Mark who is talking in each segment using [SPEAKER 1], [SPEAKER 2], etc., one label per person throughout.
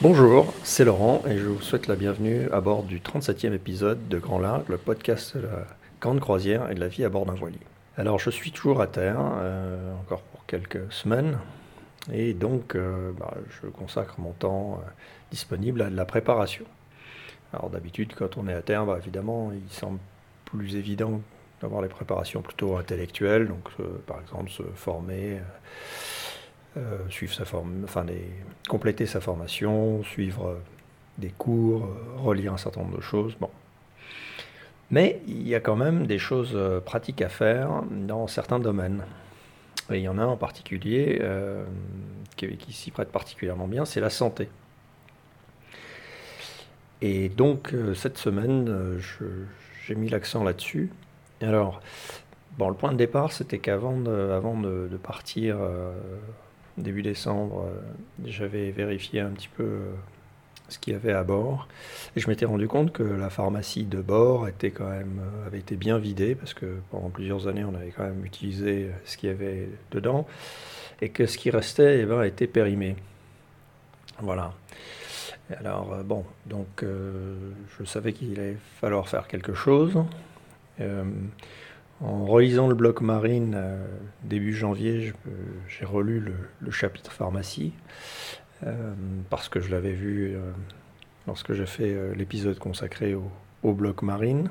[SPEAKER 1] Bonjour, c'est Laurent et je vous souhaite la bienvenue à bord du 37e épisode de Grand Largue, le podcast de la grande croisière et de la vie à bord d'un voilier. Alors je suis toujours à terre, euh, encore pour quelques semaines, et donc euh, bah, je consacre mon temps euh, disponible à de la préparation. Alors d'habitude quand on est à terre, bah, évidemment il semble plus évident d'avoir les préparations plutôt intellectuelles, donc par exemple se former euh, suivre sa forme, enfin compléter sa formation, suivre euh, des cours, euh, relire un certain nombre de choses. Mais il y a quand même des choses pratiques à faire dans certains domaines. Il y en a un en particulier qui, s'y prête particulièrement bien, c'est la santé. Et donc cette semaine, j'ai mis l'accent là-dessus. Alors, bon, le point de départ, c'était qu'avant de, avant de, partir début décembre, euh, j'avais vérifié un petit peu euh, ce qu'il y avait à bord. Et je m'étais rendu compte que la pharmacie de bord euh, avait été bien vidée, parce que pendant plusieurs années, on avait quand même utilisé ce qu'il y avait dedans, et que ce qui restait eh ben, était périmé. Voilà. Alors, bon, donc je savais qu'il allait falloir faire quelque chose. En relisant le bloc marine euh, début janvier, j'ai relu le, chapitre pharmacie euh, parce que je l'avais vu euh, lorsque j'ai fait l'épisode consacré au, bloc marine.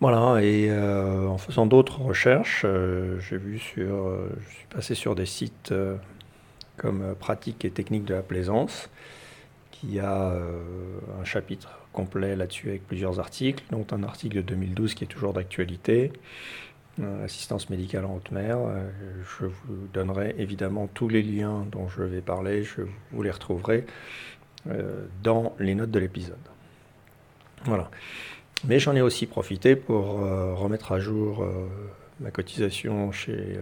[SPEAKER 1] Voilà, et en faisant d'autres recherches, j'ai vu sur, je suis passé sur des sites comme Pratique et technique de la plaisance, qui a un chapitre complet là-dessus avec plusieurs articles, dont un article de 2012 qui est toujours d'actualité, euh, assistance médicale en haute mer. Euh, je vous donnerai évidemment tous les liens dont je vais parler, je vous les retrouverai euh, dans les notes de l'épisode. Voilà. Mais j'en ai aussi profité pour remettre à jour ma cotisation chez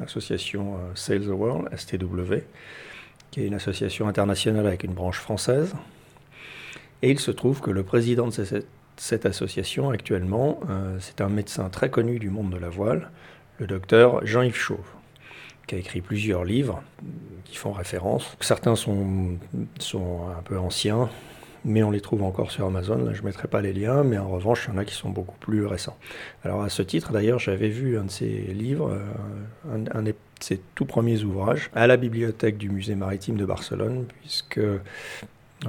[SPEAKER 1] l'association Sales the World, STW, qui est une association internationale avec une branche française, et il se trouve que le président de cette, association actuellement, euh, c'est un médecin très connu du monde de la voile, le docteur Jean-Yves Chauve, qui a écrit plusieurs livres qui font référence. Certains sont, sont un peu anciens, mais on les trouve encore sur Amazon. Je ne mettrai pas les liens, mais en revanche, il y en a qui sont beaucoup plus récents. Alors, à ce titre, d'ailleurs, j'avais vu un de ces livres, euh, un, un, ses tout premiers ouvrages, à la bibliothèque du musée maritime de Barcelone, puisque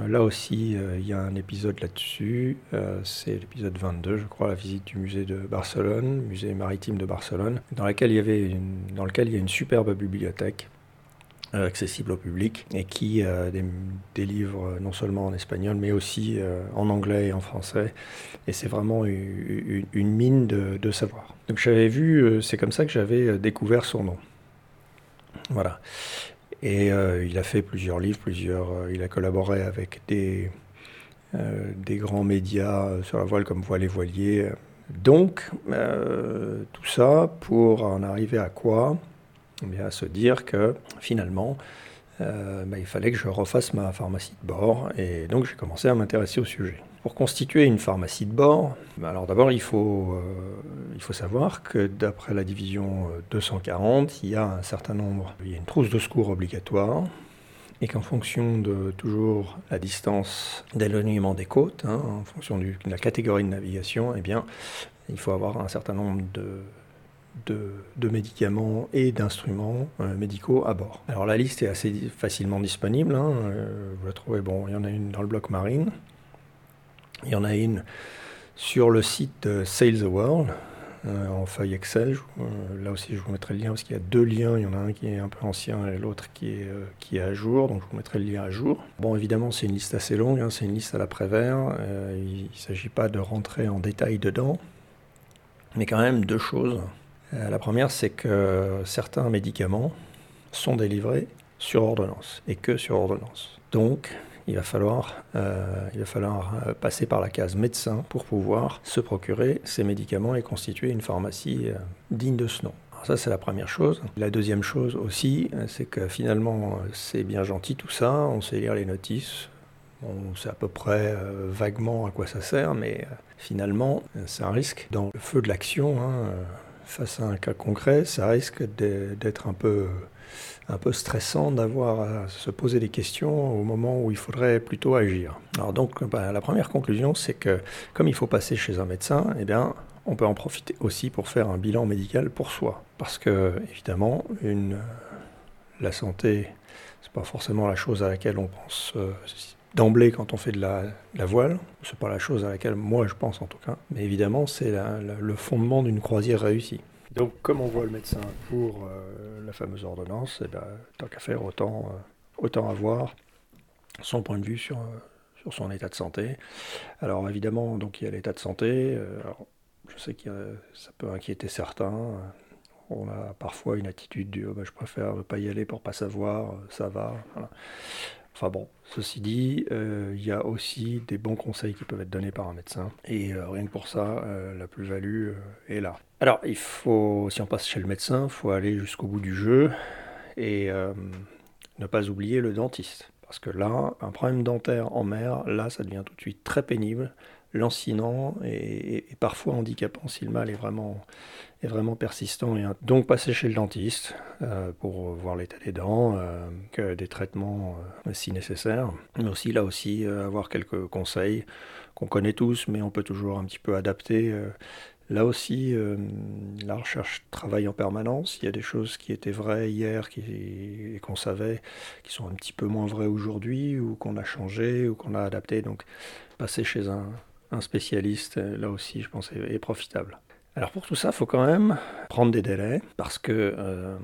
[SPEAKER 1] Là aussi, euh, il y a un épisode là-dessus. Euh, c'est l'épisode 22, je crois, la visite du musée de Barcelone, musée maritime de Barcelone, dans, lequel il y avait dans lequel il y a une superbe bibliothèque euh, accessible au public et qui a des, livres non seulement en espagnol, mais aussi en anglais et en français. Et c'est vraiment une, mine de, savoir. Donc j'avais vu, c'est comme ça que j'avais découvert son nom. Voilà. Et euh, il a fait plusieurs livres, plusieurs, euh, il a collaboré avec des, euh, des grands médias sur la voile comme Voile et Voilier. Donc, tout ça pour en arriver à quoi? Eh bien, À se dire que finalement, bah, il fallait que je refasse ma pharmacie de bord. Et donc, j'ai commencé à m'intéresser au sujet. Pour constituer une pharmacie de bord, alors d'abord il faut, il faut savoir que d'après la division 240, euh, il y a un certain nombre, il y a une trousse de secours obligatoire, et qu'en fonction de toujours la distance d'éloignement des côtes, hein, en fonction de la catégorie de navigation, eh bien, il faut avoir un certain nombre de, de, médicaments et d'instruments euh, médicaux à bord. Alors la liste est assez facilement disponible, hein, euh, vous la trouvez, bon, il y en a une dans le bloc marine, il y en a une sur le site Sail the World, euh, en feuille Excel. Euh, là aussi, je vous mettrai le lien parce qu'il y a deux liens. Il y en a un qui est un peu ancien et l'autre qui, est euh, qui est à jour. Donc, je vous mettrai le lien à jour. Bon, évidemment, c'est une liste assez longue. Hein, c'est une liste à l'après-vert. il ne s'agit pas de rentrer en détail dedans. Mais quand même, deux choses. la première, c'est que certains médicaments sont délivrés sur ordonnance et que sur ordonnance. Donc, il va falloir, euh, il va falloir euh, passer par la case médecin pour pouvoir se procurer ces médicaments et constituer une pharmacie euh, digne de ce nom. Alors ça, c'est la première chose. La deuxième chose aussi, c'est que finalement, c'est bien gentil tout ça, on sait lire les notices, on sait à peu près vaguement à quoi ça sert, mais finalement, c'est un risque. Dans le feu de l'action, hein, face à un cas concret, ça risque d'être un peu un peu stressant d'avoir à se poser des questions au moment où il faudrait plutôt agir. Alors donc, bah, la première conclusion, c'est que comme il faut passer chez un médecin, eh bien, on peut en profiter aussi pour faire un bilan médical pour soi. Parce que, évidemment, la santé, c'est pas forcément la chose à laquelle on pense euh, d'emblée quand on fait de la, la voile. C'est pas la chose à laquelle moi je pense en tout cas. Mais évidemment, c'est le fondement d'une croisière réussie. Donc, comme on voit le médecin pour euh, la fameuse ordonnance, eh ben, tant qu'à faire, autant, euh, autant avoir son point de vue sur, sur son état de santé. Alors, évidemment, donc, il y a l'état de santé. je sais que ça peut inquiéter certains. On a parfois une attitude du oh, ben, je préfère ne pas y aller pour pas savoir, ça va. Enfin bon, ceci dit, euh, il y a aussi des bons conseils qui peuvent être donnés par un médecin. Et euh, rien que pour ça, euh, la plus-value est là. Alors, il faut, si on passe chez le médecin, il faut aller jusqu'au bout du jeu et ne pas oublier le dentiste. Parce que là, un problème dentaire en mer, là, ça devient tout de suite très pénible lancinant et, parfois handicapant si le mal est vraiment, est vraiment persistant. Et donc passer chez le dentiste euh, pour voir l'état des dents, euh, des traitements euh, si nécessaire, mais aussi là aussi avoir quelques conseils qu'on connaît tous, mais on peut toujours un petit peu adapter. Là aussi, la recherche travaille en permanence. Il y a des choses qui étaient vraies hier qui, et qu'on savait qui sont un petit peu moins vraies aujourd'hui, ou qu'on a changé, ou qu'on a adapté. Donc, passer chez un, spécialiste, euh, là aussi, je pense, est, profitable. Alors pour tout ça, il faut quand même prendre des délais, parce que euh,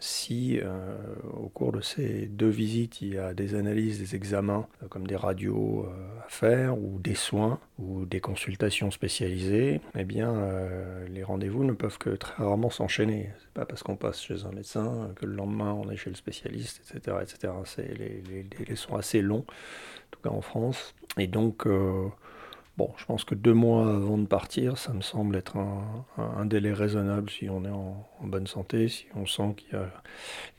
[SPEAKER 1] si euh, au cours de ces deux visites, il y a des analyses, des examens, comme des radios à faire, ou des soins, ou des consultations spécialisées, eh bien les rendez-vous ne peuvent que très rarement s'enchaîner. C'est pas parce qu'on passe chez un médecin que le lendemain on est chez le spécialiste, etc. etc. Les, les, délais sont assez longs, en tout cas en France. Et donc Bon, je pense que deux mois avant de partir, ça me semble être un, délai raisonnable si on est en, bonne santé, si on sent qu'il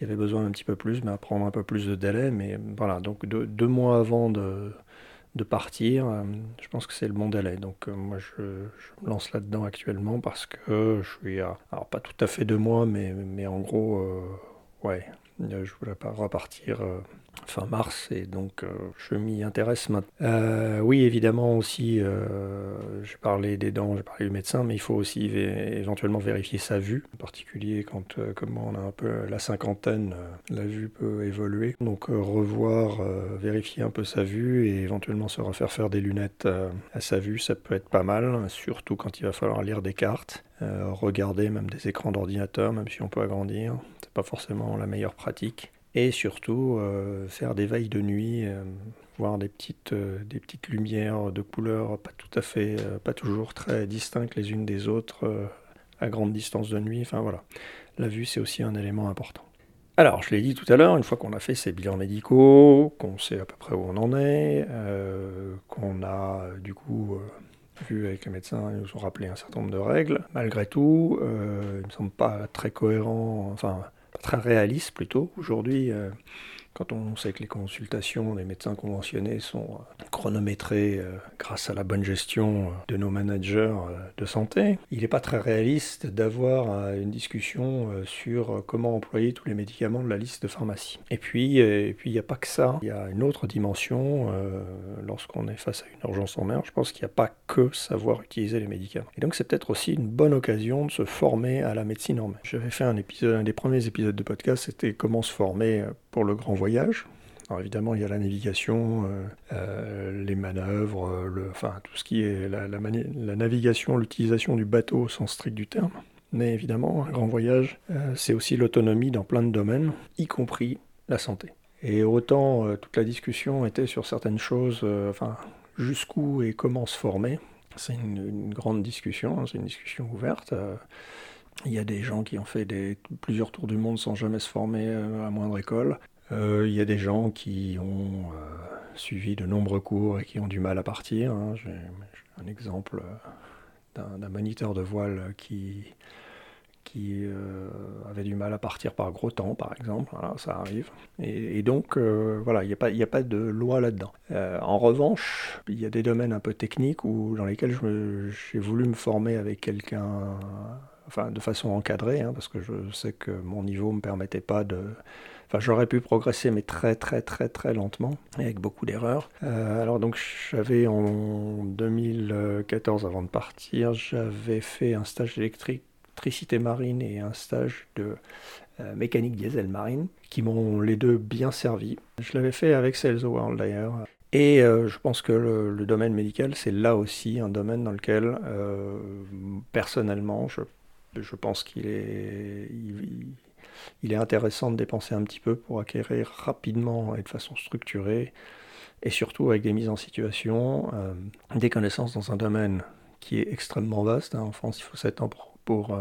[SPEAKER 1] y, avait besoin d'un petit peu plus, mais à prendre un peu plus de délai. Mais voilà, donc deux, mois avant de, partir, euh, je pense que c'est le bon délai. Donc euh, moi, je, me lance là-dedans actuellement parce que je suis à, alors pas tout à fait deux mois, mais, mais en gros, euh, ouais, je voulais pas repartir fin mars, et donc euh, je m'y intéresse maintenant. Euh, oui, évidemment aussi, euh, j'ai parlé des dents, j'ai parlé du médecin, mais il faut aussi éventuellement vérifier sa vue, en particulier quand, comme on a un peu la cinquantaine, la vue peut évoluer. Donc revoir, vérifier un peu sa vue et éventuellement se refaire faire des lunettes à sa vue, ça peut être pas mal, surtout quand il va falloir lire des cartes. regarder même des écrans d'ordinateur, même si on peut agrandir, c'est pas forcément la meilleure pratique et surtout euh, faire des veilles de nuit, euh, voir des petites, euh, des petites lumières de couleurs pas tout à fait, pas toujours très distinctes les unes des autres à grande distance de nuit. Enfin voilà, la vue c'est aussi un élément important. Alors, je l'ai dit tout à l'heure, une fois qu'on a fait ces bilans médicaux, qu'on sait à peu près où on en est, qu'on a du coup vu avec les médecins, ils nous ont rappelé un certain nombre de règles, malgré tout, ils ne semble pas très cohérents, enfin très réaliste plutôt. Aujourd'hui, euh, quand on sait que les consultations des médecins conventionnés sont euh, chronométrées euh, grâce à la bonne gestion de nos managers de santé, il n'est pas très réaliste d'avoir une discussion sur comment employer tous les médicaments de la liste de pharmacie. Et puis, et puis il n'y a pas que ça. Il y a une autre dimension lorsqu'on est face à une urgence en mer. Je pense qu'il n'y a pas que savoir utiliser les médicaments. Et donc c'est peut-être aussi une bonne occasion de se former à la médecine en mer. J'avais fait un épisode, un des premiers épisodes de podcast, c'était comment se former pour le grand voyage. Alors évidemment, il y a la navigation, euh, euh, les manœuvres, euh, enfin tout ce qui est la, la, navigation, l'utilisation du bateau au sens strict du terme. Mais évidemment, un grand voyage, c'est aussi l'autonomie dans plein de domaines, y compris la santé. Et autant toute la discussion était sur certaines choses, enfin jusqu'où et comment se former. C'est une, grande discussion, hein, c'est une discussion ouverte. Il y a des gens qui ont fait plusieurs tours du monde sans jamais se former à moindre école. Euh, il y a des gens qui ont euh, suivi de nombreux cours et qui ont du mal à partir. Hein. J'ai un exemple euh, d'un moniteur de voile qui, qui avait du mal à partir par gros temps, par exemple. ça arrive. Et, donc, voilà, il n'y a, a pas de loi là-dedans. en revanche, il y a des domaines un peu techniques où, dans lesquels j'ai voulu me former avec quelqu'un enfin de façon encadrée, hein, parce que je sais que mon niveau ne me permettait pas de... Enfin, j'aurais pu progresser, mais très très très très lentement, et avec beaucoup d'erreurs. Euh, alors donc j'avais en 2014, avant de partir, j'avais fait un stage d'électricité marine et un stage de euh, mécanique diesel marine, qui m'ont les deux bien servi. Je l'avais fait avec Sales World d'ailleurs. Et euh, je pense que le, domaine médical, c'est là aussi un domaine dans lequel, personnellement, je, je pense qu'il est, il, est intéressant de dépenser un petit peu pour acquérir rapidement et de façon structurée, et surtout avec des mises en situation, euh, des connaissances dans un domaine qui est extrêmement vaste. Hein. En France, il faut 7 ans pour, pour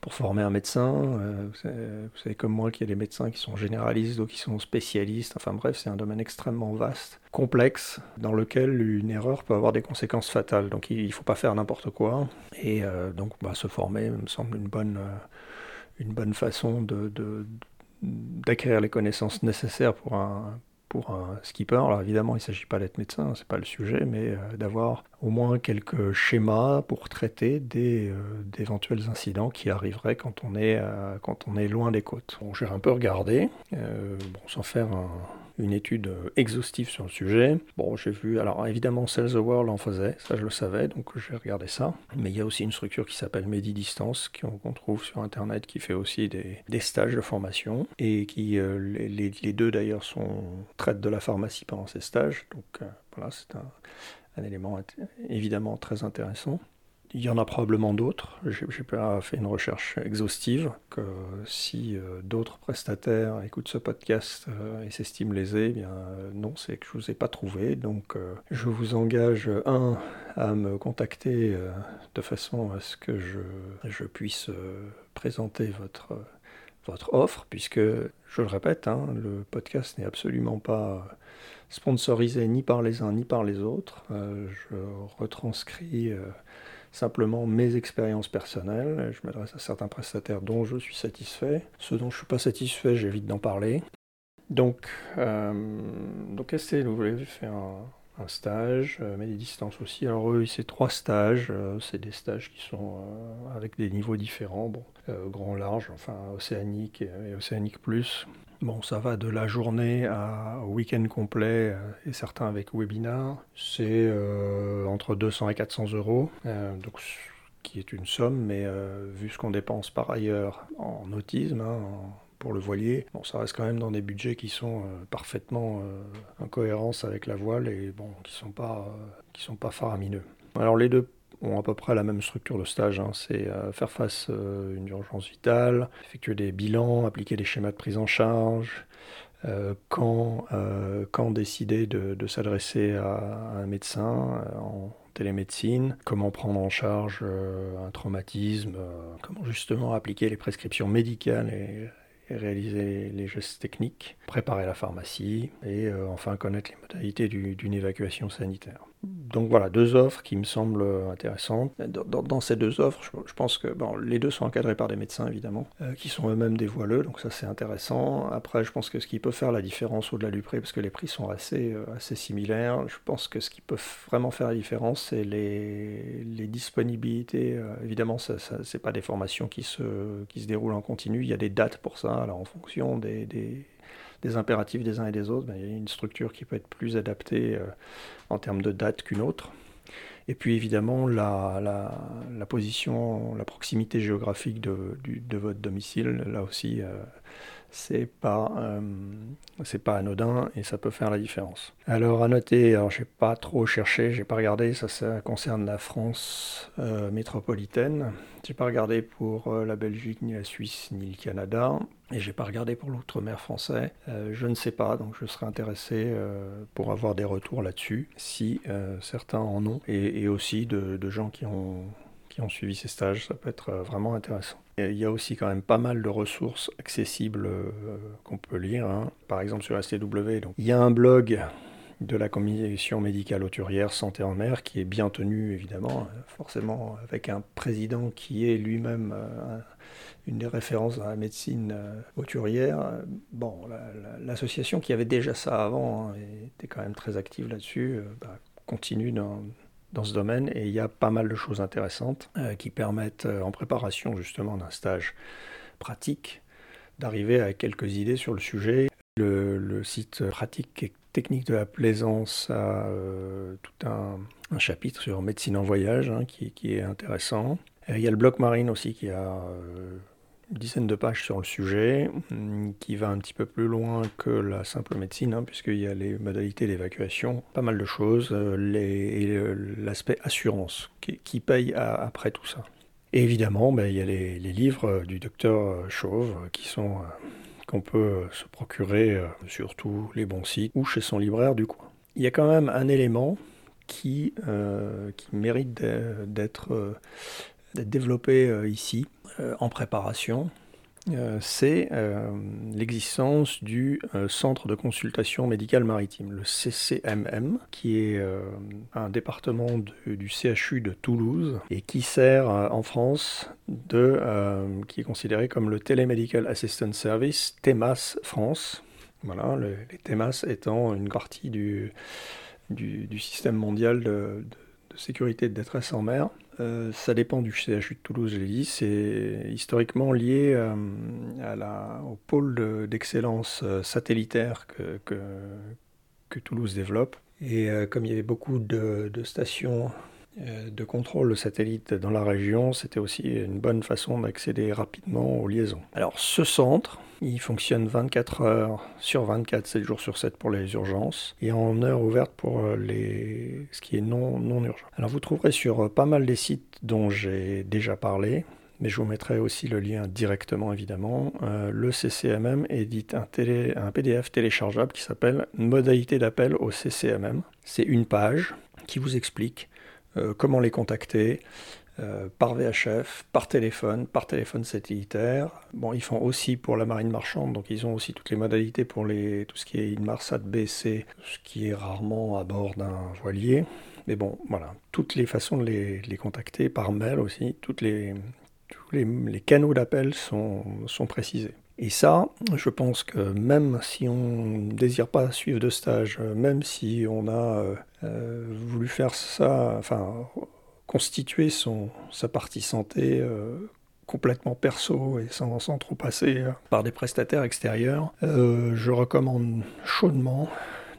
[SPEAKER 1] pour former un médecin. Euh, vous, savez, comme moi qu'il y a des médecins qui sont généralistes, d'autres qui sont spécialistes. Enfin bref, c'est un domaine extrêmement vaste, complexe, dans lequel une erreur peut avoir des conséquences fatales. Donc il ne faut pas faire n'importe quoi. Et euh, donc bah, se former me semble une bonne, euh, une bonne façon d'acquérir les connaissances nécessaires pour un, pour un skipper. Alors évidemment, il ne s'agit pas d'être médecin, c'est pas le sujet, mais euh, d'avoir au moins quelques schémas pour traiter des, euh, d'éventuels incidents qui arriveraient quand on est, euh, loin des côtes. J'ai un peu regardé, bon, sans faire un, une étude euh, exhaustive sur le sujet. Bon, j'ai vu, alors évidemment, Sales the World en faisait, ça je le savais, donc j'ai regardé ça. Mais il y a aussi une structure qui s'appelle Medidistance, qu'on trouve sur Internet, qui fait aussi des, des stages de formation, et qui, euh, les, deux d'ailleurs, sont traitent de la pharmacie pendant ces stages. Donc euh, voilà, c'est un élément évidemment très intéressant. Il y en a probablement d'autres. J'ai pas fait une recherche exhaustive. Que si euh, d'autres prestataires écoutent ce podcast euh, et s'estiment lésés, eh bien euh, non, c'est que je vous ai pas trouvé. Donc je vous engage un à me contacter de façon à ce que je, je puisse présenter votre votre offre, puisque je le répète, hein, le podcast n'est absolument pas sponsorisé ni par les uns ni par les autres. je retranscris simplement mes expériences personnelles. Je m'adresse à certains prestataires dont je suis satisfait. Ceux dont je ne suis pas satisfait, j'évite d'en parler. Donc, euh, donc vous voulez faire un, stage, euh, mais des distances aussi. Alors eux, c'est trois stages. Euh, c'est des stages qui sont euh, avec des niveaux différents. Bon, grand, large, enfin océanique et océanique plus. Bon, ça va de la journée à, week-end complet euh, et certains avec webinar. C'est euh, entre 200 et 400 euros, euh, donc, qui est une somme, mais vu ce qu'on dépense par ailleurs en autisme, hein, pour le voilier, bon, ça reste quand même dans des budgets qui sont parfaitement en cohérence avec la voile et bon, qui sont pas, qui sont pas faramineux. Alors les deux ont à peu près la même structure de stage. Hein. C'est euh, faire face à euh, une urgence vitale, effectuer des bilans, appliquer des schémas de prise en charge, euh, quand, quand, décider de, s'adresser à, un médecin en télémédecine, comment prendre en charge un traumatisme, comment justement appliquer les prescriptions médicales et, réaliser les gestes techniques, préparer la pharmacie et enfin connaître les modalités d'une évacuation sanitaire donc voilà, deux offres qui me semblent intéressantes. Dans, ces deux offres, je, pense que bon, les deux sont encadrés par des médecins, évidemment, euh, qui sont eux-mêmes des voileux, donc ça c'est intéressant. Après, je pense que ce qui peut faire la différence au-delà du prix, parce que les prix sont assez, euh, assez similaires, je pense que ce qui peut vraiment faire la différence, c'est les, les, disponibilités. Euh, évidemment, ce n'est pas des formations qui se, qui se déroulent en continu, il y a des dates pour ça, alors en fonction des des impératifs des uns et des autres, ben, il y a une structure qui peut être plus adaptée euh, en termes de date qu'une autre. Et puis évidemment, la, position, la proximité géographique de, de, votre domicile, là aussi, euh, c'est pas, euh, c'est pas anodin et ça peut faire la différence. Alors à noter, alors j'ai pas trop cherché, j'ai pas regardé, ça, concerne la France euh, métropolitaine. J'ai pas regardé pour euh, la Belgique, ni la Suisse, ni le Canada. Et j'ai pas regardé pour l'outre-mer français. je ne sais pas, donc je serais intéressé pour avoir des retours là-dessus, si certains en ont, et, et aussi de, de gens qui ont qui ont suivi ces stages, ça peut être vraiment intéressant. Il y a aussi quand même pas mal de ressources accessibles euh, qu'on peut lire, hein. par exemple sur STW. Donc, il y a un blog de la commission médicale auturière Santé en mer qui est bien tenu évidemment, forcément avec un président qui est lui-même euh, une des références dans la médecine euh, auturière. Bon, l'association qui avait déjà ça avant hein, était quand même très active là-dessus, bah, continue dans, dans ce domaine et il y a pas mal de choses intéressantes qui permettent, en préparation justement d'un stage pratique, d'arriver à quelques idées sur le sujet. Le, site pratique et technique de la plaisance a tout un, chapitre sur médecine en voyage hein, qui, est intéressant. Il y a le bloc marine aussi qui a dizaine de pages sur le sujet, hum, qui va un petit peu plus loin que la simple médecine, hein, puisqu'il y a les modalités d'évacuation, pas mal de choses, euh, et l'aspect assurance, qui, paye après tout ça. Et évidemment, ben, il y a les, livres du docteur Chauve, qui sont euh, qu'on peut se procurer euh, sur tous les bons sites ou chez son libraire du coin. Il y a quand même un élément qui, qui mérite d'être développé ici, euh, en préparation, euh, c'est euh, l'existence du Centre de consultation médicale maritime, le CCMM, qui est un département du CHU de Toulouse et qui sert en France de, qui est considéré comme le Telemedical Assistance Service, TEMAS France. Voilà, les TEMAS étant une partie du, du, système mondial de sécurité de détresse en mer. Euh, ça dépend du CHU de Toulouse, je l'ai dit. C'est historiquement lié euh, au pôle d'excellence euh, satellitaire que, Toulouse développe. Et comme il y avait beaucoup de, de stations de contrôle satellite dans la région, c'était aussi une bonne façon d'accéder rapidement aux liaisons. Alors ce centre, il fonctionne 24 heures sur 24, 7 jours sur 7 pour les urgences et en heure ouverte pour euh, les... ce qui est non, non urgent. Alors vous trouverez sur euh, pas mal des sites dont j'ai déjà parlé, mais je vous mettrai aussi le lien directement évidemment. Euh, le CCMM édite un, un PDF téléchargeable qui s'appelle Modalité d'appel au CCMM. C'est une page qui vous explique comment les contacter, euh, par VHF, par téléphone, par téléphone satellitaire. Bon, ils font aussi pour la marine marchande, donc ils ont aussi toutes les modalités pour les, tout ce qui est Inmarsat BC, ce qui est rarement à bord d'un voilier. Mais bon, voilà, toutes les façons de les, contacter, par mail aussi, tous les, canaux d'appel sont précisés. Et ça, je pense que même si on ne désire pas suivre de stage, même si on a euh, voulu faire ça, enfin constituer son, sa partie santé euh, complètement perso et sans, trop passer euh, par des prestataires extérieurs, euh, je recommande chaudement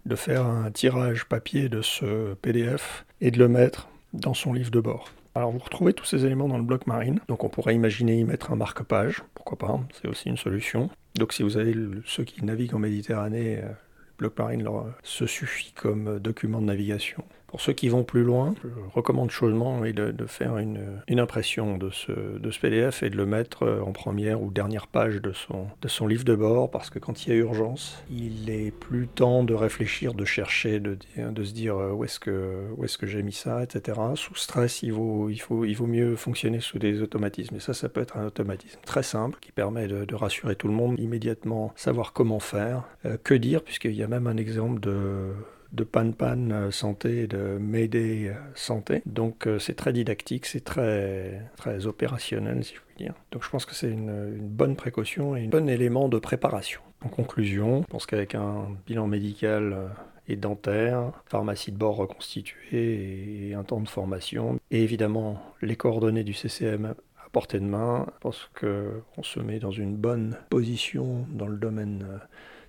[SPEAKER 1] de faire un tirage papier de ce PDF et de le mettre dans son livre de bord. Alors vous retrouvez tous ces éléments dans le bloc marine, donc on pourrait imaginer y mettre un marque-page, pourquoi pas, c'est aussi une solution. Donc si vous avez ceux qui naviguent en Méditerranée, le bloc marine leur, se suffit comme document de navigation. Pour ceux qui vont plus loin, je recommande chaudement de, faire une, une, impression de ce, de ce PDF et de le mettre euh, en première ou dernière page de son, de son livre de bord, parce que quand il y a urgence, il est plus temps de réfléchir, de chercher, de, de se dire euh, où est-ce que, est que j'ai mis ça, etc. Sous stress, il vaut, il, faut, il vaut mieux fonctionner sous des automatismes. Et ça, ça peut être un automatisme très simple qui permet de, de rassurer tout le monde, immédiatement savoir comment faire. Euh, que dire, puisqu'il y a même un exemple de de Pan Pan euh, Santé de Mayday euh, Santé. Donc euh, c'est très didactique, c'est très, très opérationnel si je puis dire. Donc je pense que c'est une, bonne précaution et un bon élément de préparation. En conclusion, je pense qu'avec un bilan médical et dentaire, pharmacie de bord reconstituée et un temps de formation, et évidemment les coordonnées du CCM à portée de main, je pense qu'on se met dans une bonne position dans le domaine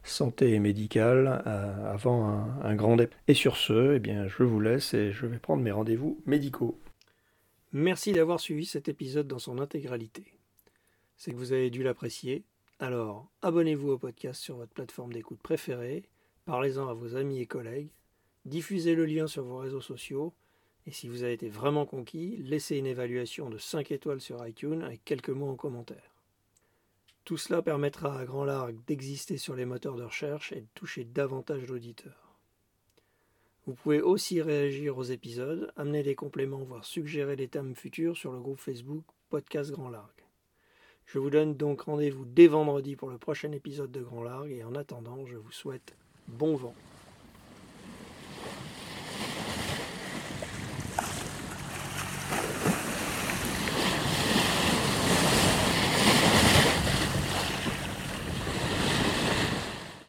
[SPEAKER 1] santé et médicale euh, avant un, grand départ. Et sur ce, eh bien, je vous laisse et je vais prendre mes rendez-vous médicaux.
[SPEAKER 2] Merci d'avoir suivi cet épisode dans son intégralité. C'est que vous avez dû l'apprécier. Alors, abonnez-vous au podcast sur votre plateforme d'écoute préférée, parlez-en à vos amis et collègues, diffusez le lien sur vos réseaux sociaux, et si vous avez été vraiment conquis, laissez une évaluation de 5 étoiles sur iTunes avec quelques mots en commentaire. Tout cela permettra à Grand Largue d'exister sur les moteurs de recherche et de toucher davantage d'auditeurs. Vous pouvez aussi réagir aux épisodes, amener des compléments, voire suggérer des thèmes futurs sur le groupe Facebook Podcast Grand Largue. Je vous donne donc rendez-vous dès vendredi pour le prochain épisode de Grand Largue et en attendant, je vous souhaite bon vent.